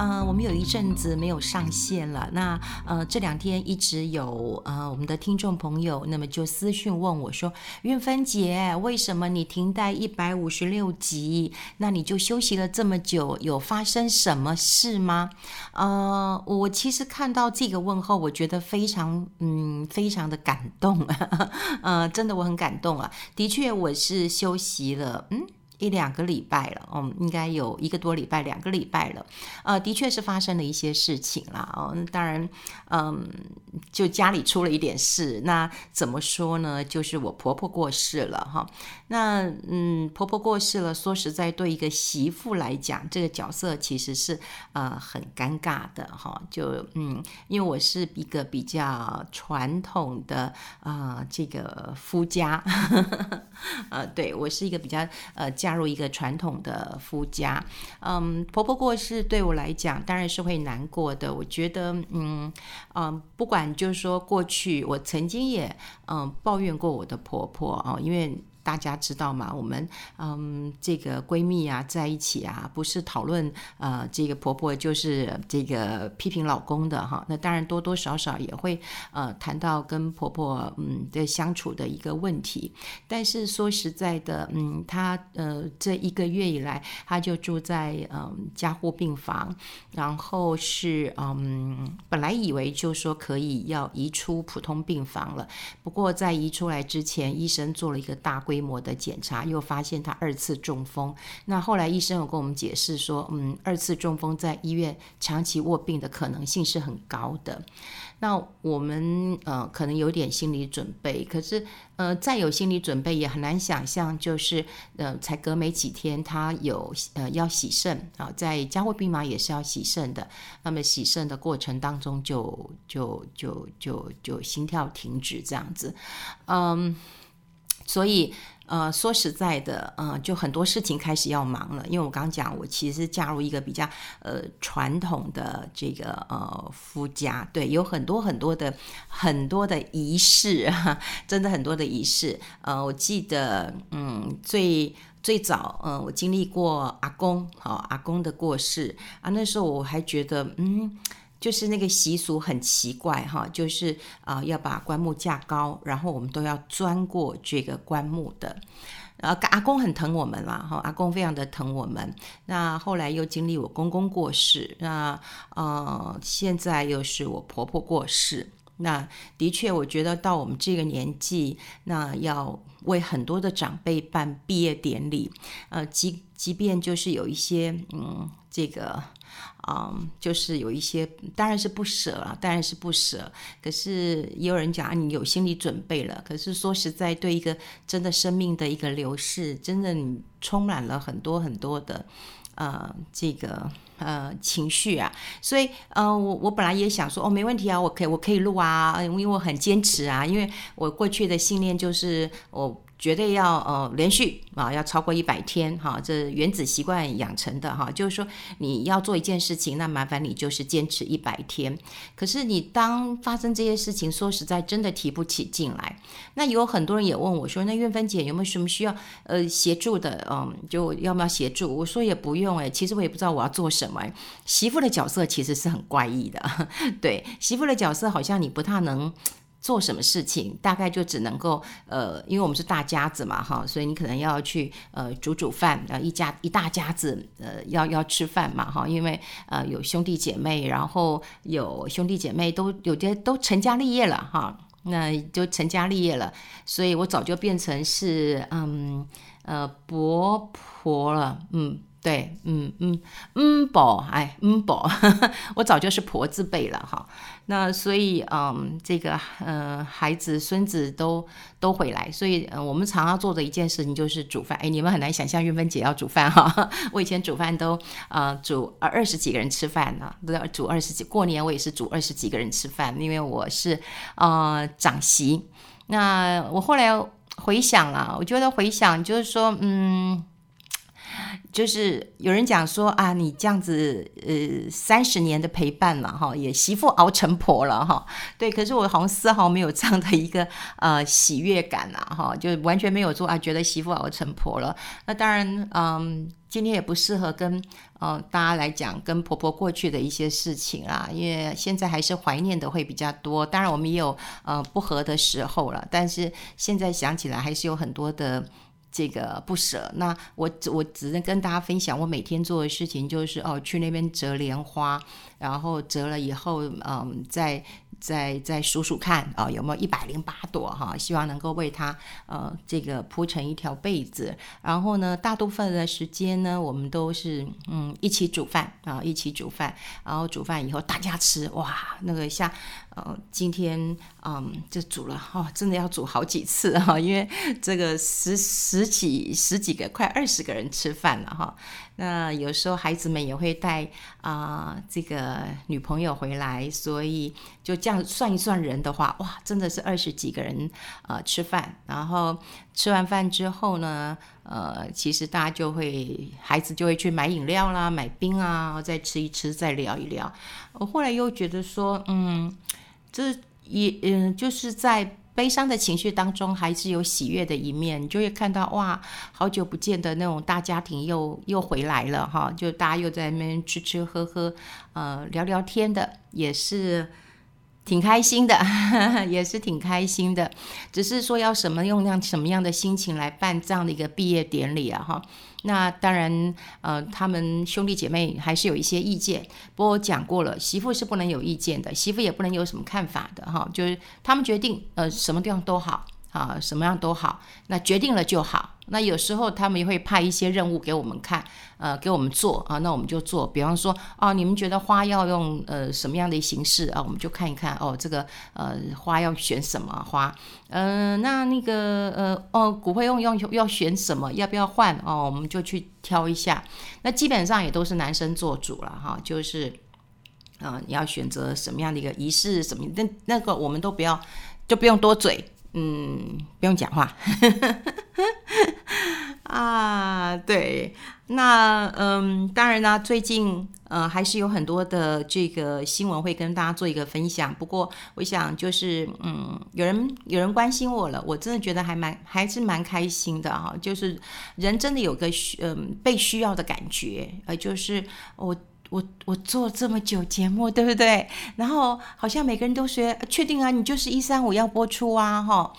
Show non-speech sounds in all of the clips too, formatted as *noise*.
呃，我们有一阵子没有上线了。那呃，这两天一直有呃我们的听众朋友，那么就私讯问我说：“韵芬姐，为什么你停在一百五十六集？那你就休息了这么久，有发生什么事吗？”呃，我其实看到这个问候，我觉得非常嗯，非常的感动。*laughs* 呃，真的我很感动啊。的确，我是休息了，嗯。一两个礼拜了，嗯，应该有一个多礼拜，两个礼拜了，呃，的确是发生了一些事情啦，哦，当然，嗯，就家里出了一点事，那怎么说呢？就是我婆婆过世了，哈，那嗯，婆婆过世了，说实在，对一个媳妇来讲，这个角色其实是呃很尴尬的，哈，就嗯，因为我是一个比较传统的啊、这个夫家，*laughs* 呃，对我是一个比较呃家。加入一个传统的夫家，嗯，婆婆过世对我来讲当然是会难过的。我觉得，嗯嗯，不管就是说过去，我曾经也嗯抱怨过我的婆婆啊，因为。大家知道吗？我们嗯，这个闺蜜啊，在一起啊，不是讨论呃，这个婆婆就是这个批评老公的哈。那当然多多少少也会呃谈到跟婆婆嗯的相处的一个问题。但是说实在的，嗯，她呃这一个月以来，她就住在嗯加护病房，然后是嗯本来以为就说可以要移出普通病房了，不过在移出来之前，医生做了一个大规模的检查，又发现他二次中风。那后来医生有跟我们解释说，嗯，二次中风在医院长期卧病的可能性是很高的。那我们呃可能有点心理准备，可是呃再有心理准备也很难想象，就是呃才隔没几天，他有呃要洗肾啊，在加护病房也是要洗肾的。那么洗肾的过程当中，就就就就就心跳停止这样子，嗯。所以，呃，说实在的，呃，就很多事情开始要忙了。因为我刚刚讲，我其实是嫁入一个比较呃传统的这个呃夫家，对，有很多很多的很多的仪式，*laughs* 真的很多的仪式。呃，我记得，嗯，最最早，呃，我经历过阿公，好，阿公的过世啊，那时候我还觉得，嗯。就是那个习俗很奇怪哈，就是啊、要把棺木架高，然后我们都要钻过这个棺木的。呃，阿公很疼我们啦哈，阿公非常的疼我们。那后来又经历我公公过世，那呃现在又是我婆婆过世。那的确，我觉得到我们这个年纪，那要为很多的长辈办毕业典礼，呃，即即便就是有一些嗯这个。嗯，就是有一些，当然是不舍了，当然是不舍。可是也有人讲啊，你有心理准备了。可是说实在，对一个真的生命的一个流逝，真的你充满了很多很多的呃这个呃情绪啊。所以呃，我我本来也想说，哦，没问题啊，我可以我可以录啊，因为我很坚持啊，因为我过去的信念就是我。绝对要呃连续啊，要超过一百天哈，这原子习惯养成的哈，就是说你要做一件事情，那麻烦你就是坚持一百天。可是你当发生这些事情，说实在真的提不起劲来。那有很多人也问我说，那韵芬姐有没有什么需要呃协助的？嗯，就要不要协助？我说也不用诶，其实我也不知道我要做什么。媳妇的角色其实是很怪异的，*laughs* 对，媳妇的角色好像你不太能。做什么事情，大概就只能够呃，因为我们是大家子嘛，哈，所以你可能要去呃煮煮饭，呃一家一大家子呃要要吃饭嘛，哈，因为呃有兄弟姐妹，然后有兄弟姐妹都有些都成家立业了哈，那就成家立业了，所以我早就变成是嗯呃伯婆了，嗯。对，嗯嗯嗯，宝，哎，嗯宝，我早就是婆字辈了哈。那所以，嗯，这个，嗯，孩子、孙子都都回来，所以，嗯，我们常要做的一件事情就是煮饭。哎，你们很难想象韵芬姐要煮饭哈。我以前煮饭都，呃，煮二十几个人吃饭呢，都要煮二十几。过年我也是煮二十几个人吃饭，因为我是，呃，长媳。那我后来回想了，我觉得回想就是说，嗯。就是有人讲说啊，你这样子呃三十年的陪伴了哈，也媳妇熬成婆了哈。对，可是我好像丝毫没有这样的一个呃喜悦感啊哈，就完全没有说啊觉得媳妇熬成婆了。那当然嗯。今天也不适合跟呃大家来讲跟婆婆过去的一些事情啊，因为现在还是怀念的会比较多。当然我们也有呃不和的时候了，但是现在想起来还是有很多的这个不舍。那我我只能跟大家分享，我每天做的事情就是哦去那边折莲花，然后折了以后嗯、再。再再数数看啊、哦，有没有一百零八朵哈？希望能够为它呃这个铺成一条被子。然后呢，大部分的时间呢，我们都是嗯一起煮饭啊，一起煮饭。然后煮饭以后大家吃哇，那个像今天嗯就煮了哦，真的要煮好几次哈，因为这个十十几十几个快二十个人吃饭了哈。那有时候孩子们也会带啊、这个女朋友回来，所以就这样算一算人的话，哇，真的是二十几个人呃吃饭。然后吃完饭之后呢，呃，其实大家就会孩子就会去买饮料啦、买冰啊，再吃一吃，再聊一聊。我后来又觉得说，嗯，这也嗯就是在。悲伤的情绪当中，还是有喜悦的一面，你就会看到哇，好久不见的那种大家庭又又回来了哈，就大家又在那边吃吃喝喝，呃，聊聊天的，也是。挺开心的，*laughs* 也是挺开心的。只是说要什么用那样什么样的心情来办这样的一个毕业典礼啊？哈，那当然，呃，他们兄弟姐妹还是有一些意见。不过我讲过了，媳妇是不能有意见的，媳妇也不能有什么看法的哈。就是他们决定，呃，什么地方都好。啊，什么样都好，那决定了就好。那有时候他们也会派一些任务给我们看，呃，给我们做啊，那我们就做。比方说，哦，你们觉得花要用呃什么样的形式啊？我们就看一看哦，这个呃花要选什么花？嗯、那那个呃哦骨灰用用要选什么？要不要换？哦，我们就去挑一下。那基本上也都是男生做主了哈，就是啊、你要选择什么样的一个仪式什么？那那个我们都不要，就不用多嘴。嗯，不用讲话 *laughs* 啊。对，那嗯，当然呢，最近呃还是有很多的这个新闻会跟大家做一个分享。不过，我想就是嗯，有人有人关心我了，我真的觉得还蛮还是蛮开心的哈。就是人真的有个需嗯被需要的感觉，呃，就是我。我我做这么久节目，对不对？*laughs* 然后好像每个人都说确定啊，你就是一三五要播出啊，哈。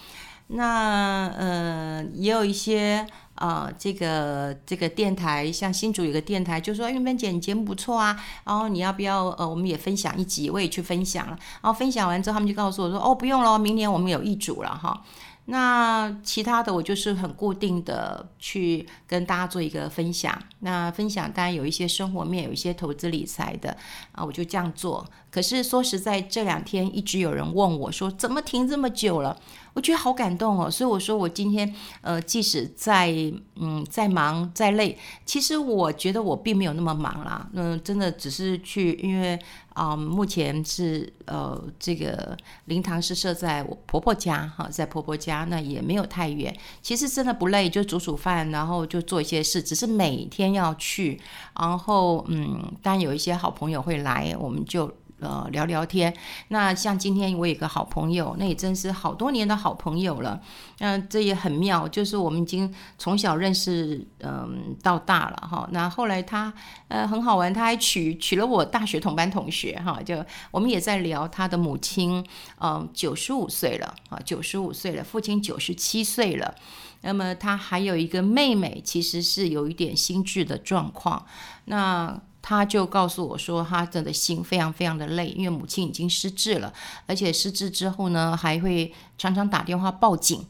那呃，也有一些啊、呃，这个这个电台，像新竹有个电台，就说韵芬姐，你节目不错啊，然后你要不要呃，我们也分享一集，我也去分享了。然后分享完之后，他们就告诉我说，哦，不用了，明年我们有一组了，哈。那其他的我就是很固定的去跟大家做一个分享。那分享当然有一些生活面，有一些投资理财的啊，我就这样做。可是说实在，这两天一直有人问我说，怎么停这么久了？我觉得好感动哦。所以我说我今天呃，即使再嗯再忙再累，其实我觉得我并没有那么忙啦。嗯、真的只是去，因为啊、目前是呃这个灵堂是设在我婆婆家哈，在婆婆家，那也没有太远。其实真的不累，就煮煮饭，然后就做一些事，只是每天要去。然后嗯，当然有一些好朋友会来，我们就。呃，聊聊天。那像今天我有个好朋友，那也真是好多年的好朋友了。那、这也很妙，就是我们已经从小认识，嗯、到大了哈。那后来他呃很好玩，他还娶娶了我大学同班同学哈。就我们也在聊他的母亲，嗯，九十五岁了啊，九十五岁了，父亲九十七岁了。那么他还有一个妹妹，其实是有一点心智的状况。那他就告诉我说，他真的心非常非常的累，因为母亲已经失智了，而且失智之后呢，还会常常打电话报警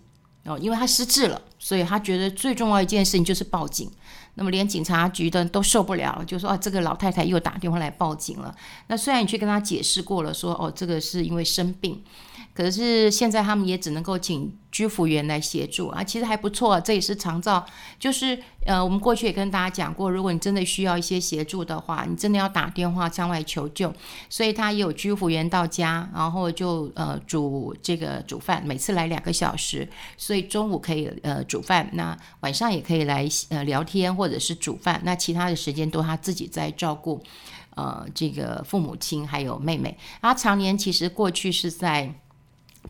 哦，因为他失智了，所以他觉得最重要一件事情就是报警。那么连警察局的都受不了，就说啊，这个老太太又打电话来报警了。那虽然你去跟他解释过了，说哦，这个是因为生病，可是现在他们也只能够请居服员来协助啊，其实还不错。这也是长照，就是呃，我们过去也跟大家讲过，如果你真的需要一些协助的话，你真的要打电话向外求救。所以他也有居服员到家，然后就呃煮这个煮饭，每次来两个小时，所以中午可以呃煮饭，那晚上也可以来呃聊天或者是煮饭，那其他的时间都他自己在照顾。呃，这个父母亲还有妹妹，他常年其实过去是在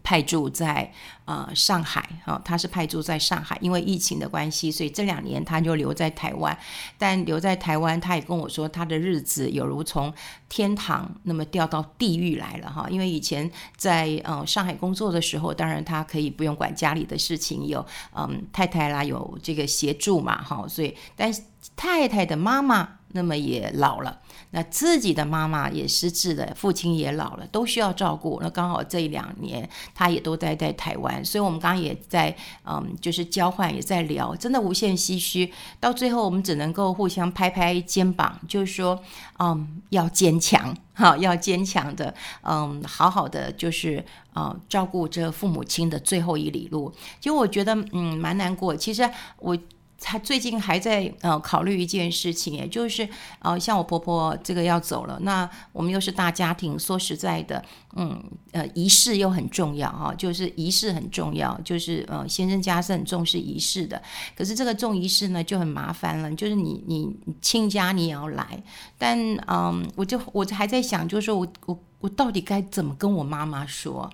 派驻在呃上海，哈、哦，他是派驻在上海，因为疫情的关系，所以这两年他就留在台湾。但留在台湾，他也跟我说，他的日子有如从天堂那么掉到地狱来了，哈、因为以前在呃上海工作的时候，当然他可以不用管家里的事情，有嗯太太啦，有这个协助嘛，哈、所以但是太太的妈妈那么也老了。那自己的妈妈也失智了，父亲也老了，都需要照顾。那刚好这两年，他也都待在台湾，所以我们刚刚也在嗯，就是交换，也在聊，真的无限唏嘘。到最后，我们只能够互相拍拍肩膀，就是说，嗯，要坚强，哈，要坚强的，嗯，好好的，就是嗯，照顾这父母亲的最后一里路。其实我觉得，嗯，蛮难过。其实我。他最近还在呃考虑一件事情，也就是呃像我婆婆这个要走了，那我们又是大家庭，说实在的，嗯呃仪式又很重要哈，就是仪式很重要，就是呃先生家是很重视仪式的，可是这个重仪式呢就很麻烦了，就是你你亲家你也要来，但嗯、我就我还在想，就是说我我我到底该怎么跟我妈妈说？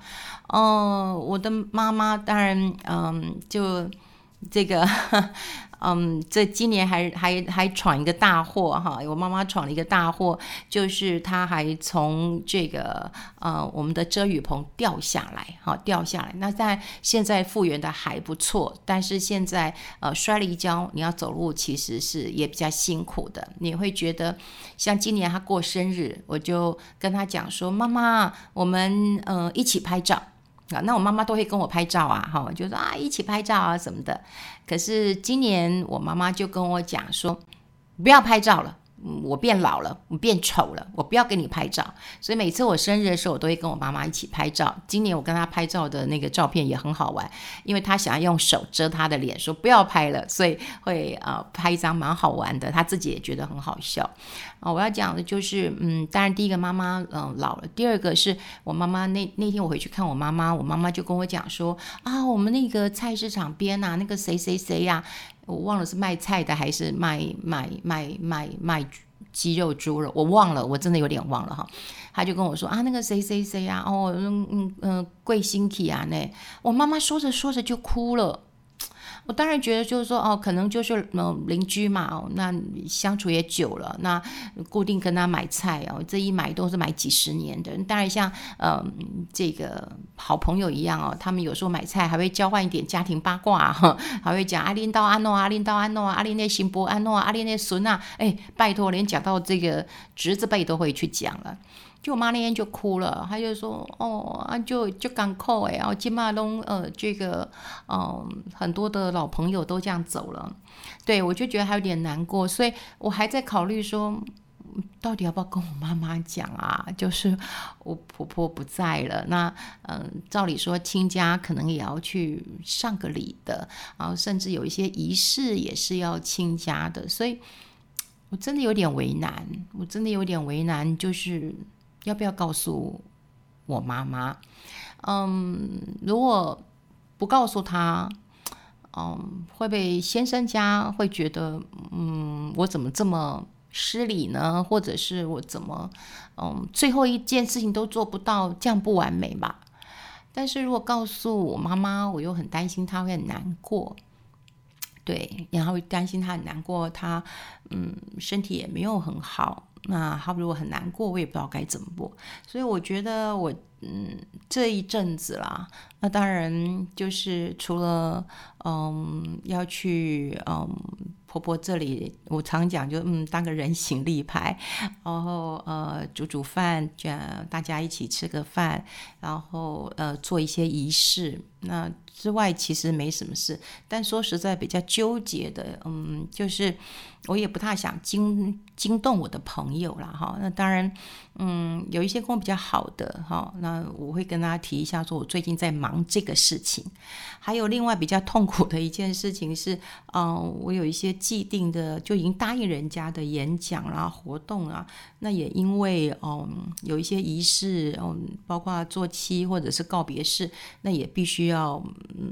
哦、我的妈妈当然嗯、就这个。嗯，这今年还还还闯一个大祸哈！我妈妈闯了一个大祸，就是她还从这个呃我们的遮雨棚掉下来，哈，掉下来。那在现在复原的还不错，但是现在呃摔了一跤，你要走路其实是也比较辛苦的。你会觉得像今年她过生日，我就跟她讲说：“妈妈，我们呃一起拍照。”啊，那我妈妈都会跟我拍照啊，哈，就说啊一起拍照啊什么的。可是今年我妈妈就跟我讲说，不要拍照了。我变老了，我变丑了，我不要给你拍照。所以每次我生日的时候，我都会跟我妈妈一起拍照。今年我跟她拍照的那个照片也很好玩，因为她想要用手遮她的脸，说不要拍了，所以会呃拍一张蛮好玩的，她自己也觉得很好笑。啊、我要讲的就是，嗯，当然第一个妈妈嗯、老了，第二个是我妈妈那那天我回去看我妈妈，我妈妈就跟我讲说啊，我们那个菜市场边啊，那个谁谁谁呀。我忘了是卖菜的还是卖卖卖卖卖鸡肉猪肉，我忘了，我真的有点忘了哈。他就跟我说啊，那个谁谁谁啊，哦，嗯嗯嗯，贵新体啊，那我妈妈说着说着就哭了。我当然觉得就是说哦，可能就是嗯邻居嘛，哦，那相处也久了，那固定跟他买菜哦，这一买都是买几十年的。当然像嗯这个好朋友一样哦，他们有时候买菜还会交换一点家庭八卦哈，还会讲阿林到阿诺，阿林到阿诺，阿林那新伯阿诺，阿林那孙啊，哎，拜托，连讲到这个侄子辈都会去讲了。就我妈那天就哭了，她就说：“哦，啊，就就港口哎，然后金马东呃，这个嗯、很多的老朋友都这样走了，对，我就觉得还有点难过，所以我还在考虑说，到底要不要跟我妈妈讲啊？就是我婆婆不在了，那嗯、照理说亲家可能也要去上个礼的，然后甚至有一些仪式也是要亲家的，所以我真的有点为难，我真的有点为难，就是。”要不要告诉我妈妈？嗯，如果不告诉她，嗯，会不会先生家会觉得，嗯，我怎么这么失礼呢？或者是我怎么，嗯，最后一件事情都做不到，这样不完美吧？但是如果告诉我妈妈，我又很担心她会很难过，对，然后会担心她很难过，她嗯，身体也没有很好。那他如果很难过，我也不知道该怎么过，所以我觉得我嗯这一阵子啦，那当然就是除了嗯要去嗯婆婆这里，我常讲就嗯当个人形立牌，然后呃煮煮饭，这样大家一起吃个饭，然后呃做一些仪式。那之外其实没什么事，但说实在比较纠结的，嗯，就是我也不太想惊惊动我的朋友了哈。那当然，嗯，有一些跟我比较好的哈，那我会跟大家提一下，说我最近在忙这个事情。还有另外比较痛苦的一件事情是，嗯，我有一些既定的就已经答应人家的演讲啦、活动啊，那也因为嗯有一些仪式，嗯，包括做七或者是告别式，那也必须要。嗯，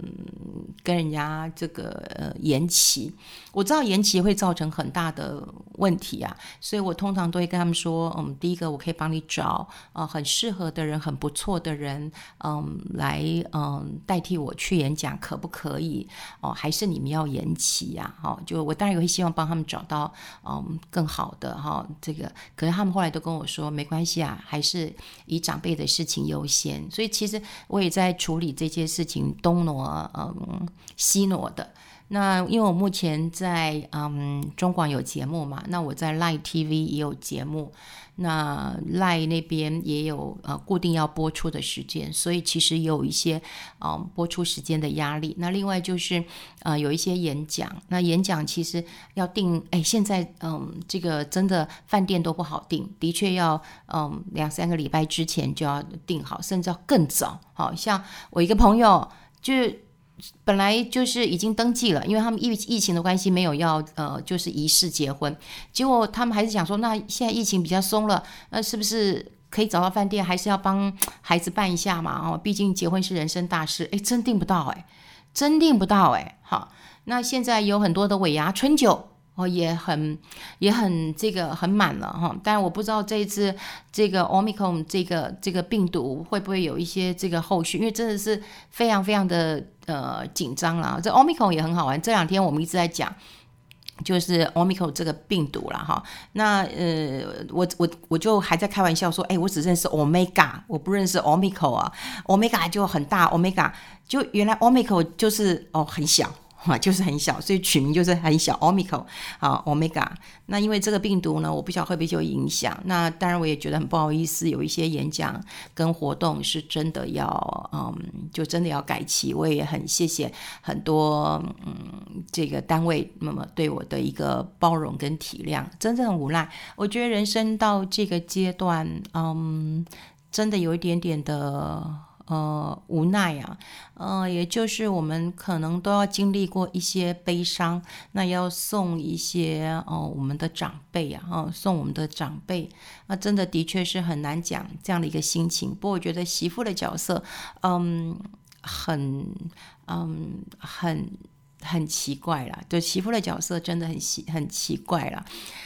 跟人家这个呃延期，我知道延期会造成很很大的问题啊，所以我通常都会跟他们说，嗯，第一个我可以帮你找呃很适合的人，很不错的人，嗯，来嗯代替我去演讲，可不可以？哦，还是你们要延期呀？哦，就我当然也会希望帮他们找到嗯更好的哈，这个，可是他们后来都跟我说没关系啊，还是以长辈的事情优先，所以其实我也在处理这些事情东挪。嗯，西挪的那，因为我目前在嗯中广有节目嘛，那我在 Line TV 也有节目，那 Line 那边也有呃固定要播出的时间，所以其实有一些嗯播出时间的压力。那另外就是呃有一些演讲，那演讲其实要定，哎，现在嗯这个真的饭店都不好定，的确要嗯两三个礼拜之前就要定好，甚至要更早。好像我一个朋友。就本来就是已经登记了，因为他们疫疫情的关系没有要呃就是仪式结婚，结果他们还是想说，那现在疫情比较松了，那是不是可以找到饭店，还是要帮孩子办一下嘛？哦，毕竟结婚是人生大事，诶，真订不到诶，真订不到诶。好，那现在有很多的尾牙春酒。哦，也很也很这个很满了哈，但我不知道这一次这个 Omicron 这个这个病毒会不会有一些这个后续，因为真的是非常非常的呃紧张了。这 Omicron 也很好玩，这两天我们一直在讲，就是 Omicron 这个病毒了哈。那呃，我我我就还在开玩笑说，哎，我只认识 Omega，我不认识 Omicron 啊，Omega 就很大，Omega 就原来 Omicron 就是哦很小。啊，就是很小，所以取名就是很小，Omicron 啊，Omega。那因为这个病毒呢，我不晓得会不会有影响。那当然，我也觉得很不好意思，有一些演讲跟活动是真的要，嗯，就真的要改期。我也很谢谢很多，嗯，这个单位那么对我的一个包容跟体谅，真的很无奈。我觉得人生到这个阶段，嗯，真的有一点点的。呃，无奈啊，呃，也就是我们可能都要经历过一些悲伤，那要送一些哦、我们的长辈啊，哦，送我们的长辈，那真的的确是很难讲这样的一个心情。不过我觉得媳妇的角色，嗯，很，嗯，很很奇怪啦，对，媳妇的角色真的很奇很奇怪啦，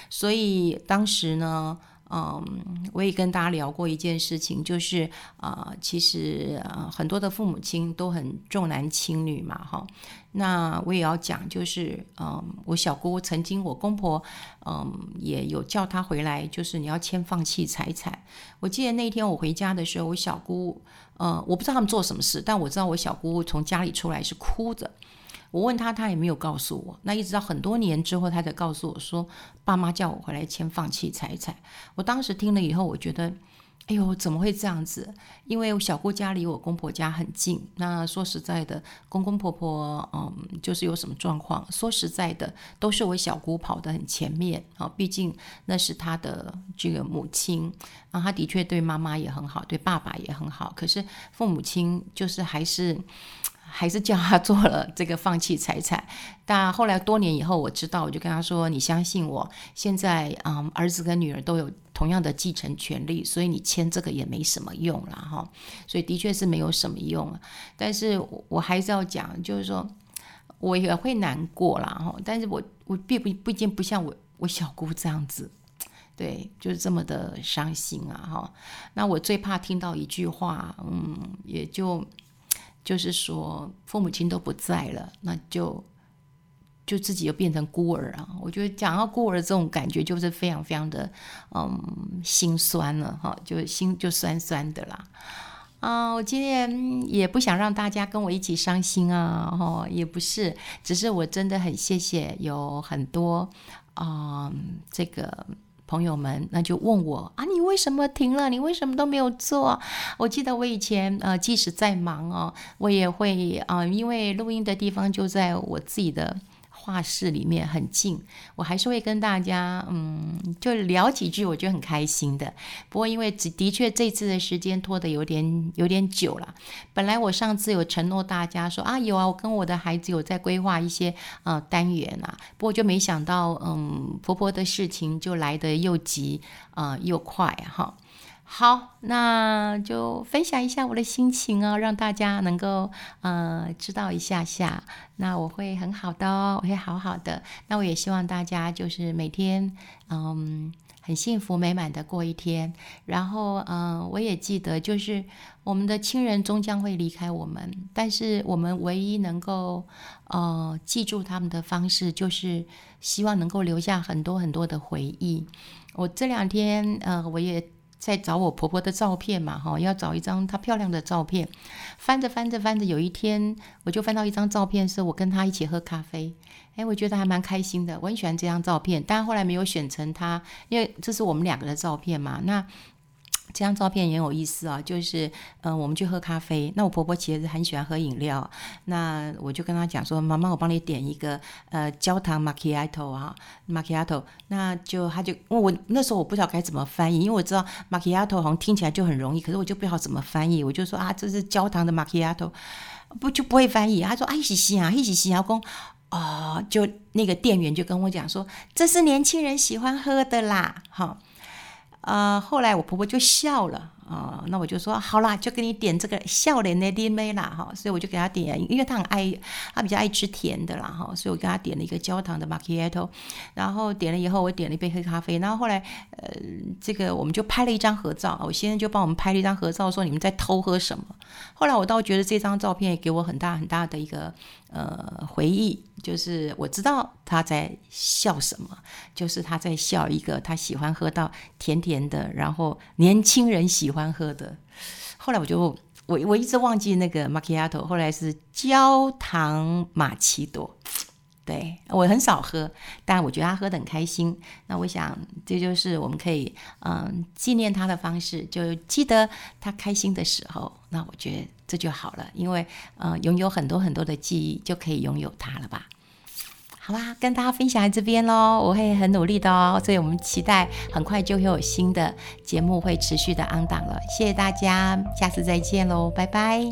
所以当时呢。嗯，我也跟大家聊过一件事情，就是啊、其实啊、很多的父母亲都很重男轻女嘛，哈。那我也要讲，就是嗯，我小姑曾经，我公婆嗯也有叫她回来，就是你要先放弃财产。我记得那天我回家的时候，我小姑，嗯，我不知道他们做什么事，但我知道我小姑从家里出来是哭着。我问他，他也没有告诉我。那一直到很多年之后，他才告诉我说，爸妈叫我回来签放弃财产。我当时听了以后，我觉得，哎呦，怎么会这样子？因为小姑家离我公婆家很近。那说实在的，公公婆婆，嗯，就是有什么状况，说实在的，都是我小姑跑得很前面啊。毕竟那是他的这个母亲，啊，他的确对妈妈也很好，对爸爸也很好。可是父母亲就是还是。还是叫他做了这个放弃财产，但后来多年以后，我知道，我就跟他说：“你相信我，现在嗯，儿子跟女儿都有同样的继承权利，所以你签这个也没什么用了哈。所以的确是没有什么用，但是我还是要讲，就是说我也会难过啦哈。但是我我并不毕竟不像我我小姑这样子，对，就是这么的伤心啊哈。那我最怕听到一句话，嗯，也就。就是说，父母亲都不在了，那就就自己又变成孤儿啊！我觉得讲到孤儿这种感觉，就是非常非常的嗯心酸了哈，就心就酸酸的啦。啊，我今天也不想让大家跟我一起伤心啊，哈，也不是，只是我真的很谢谢有很多啊、嗯、这个。朋友们，那就问我啊，你为什么停了？你为什么都没有做？我记得我以前呃，即使再忙哦，我也会啊、因为录音的地方就在我自己的。画室里面很近，我还是会跟大家，嗯，就聊几句，我觉得很开心的。不过因为的确这次的时间拖得有点有点久了。本来我上次有承诺大家说啊，有啊，我跟我的孩子有在规划一些呃单元啊，不过就没想到，嗯，婆婆的事情就来得又急啊、又快哈。好，那就分享一下我的心情哦，让大家能够呃知道一下下。那我会很好的哦，我会好好的。那我也希望大家就是每天嗯很幸福美满的过一天。然后嗯、我也记得就是我们的亲人终将会离开我们，但是我们唯一能够呃记住他们的方式，就是希望能够留下很多很多的回忆。我这两天呃，我也。在找我婆婆的照片嘛，哈，要找一张她漂亮的照片。翻着翻着翻着，有一天我就翻到一张照片，是我跟她一起喝咖啡。哎，我觉得还蛮开心的，我很喜欢这张照片，但后来没有选成她，因为这是我们两个的照片嘛。那这张照片也很有意思啊，就是嗯、我们去喝咖啡。那我婆婆其实很喜欢喝饮料，那我就跟她讲说：“妈妈，我帮你点一个呃焦糖玛奇亚托啊，玛奇亚托。”那就她就我我那时候我不知道该怎么翻译，因为我知道玛奇亚托好像听起来就很容易，可是我就不知道怎么翻译。我就说啊，这是焦糖的玛奇亚托，不就不会翻译。她说：“啊，一起吸啊，一起吸啊。”公啊，就那个店员就跟我讲说：“这是年轻人喜欢喝的啦。”哈。呃，后来我婆婆就笑了。啊、哦，那我就说好啦，就给你点这个笑脸的甜妹啦哈，所以我就给他点，因为他很爱，他比较爱吃甜的啦哈，所以我给他点了一个焦糖的 marketo，然后点了以后，我点了一杯黑咖啡，然后后来呃，这个我们就拍了一张合照，我先生就帮我们拍了一张合照，说你们在偷喝什么？后来我倒觉得这张照片也给我很大很大的一个呃回忆，就是我知道他在笑什么，就是他在笑一个他喜欢喝到甜甜的，然后年轻人喜欢。欢喝的，后来我就我我一直忘记那个玛奇亚托，后来是焦糖玛奇朵，对，我很少喝，但我觉得他喝的很开心。那我想这就是我们可以嗯纪念他的方式，就记得他开心的时候。那我觉得这就好了，因为嗯拥有很多很多的记忆就可以拥有他了吧。好啦，跟大家分享在这边喽，我会很努力的哦，所以我们期待很快就会有新的节目会持续的安档了，谢谢大家，下次再见喽，拜拜。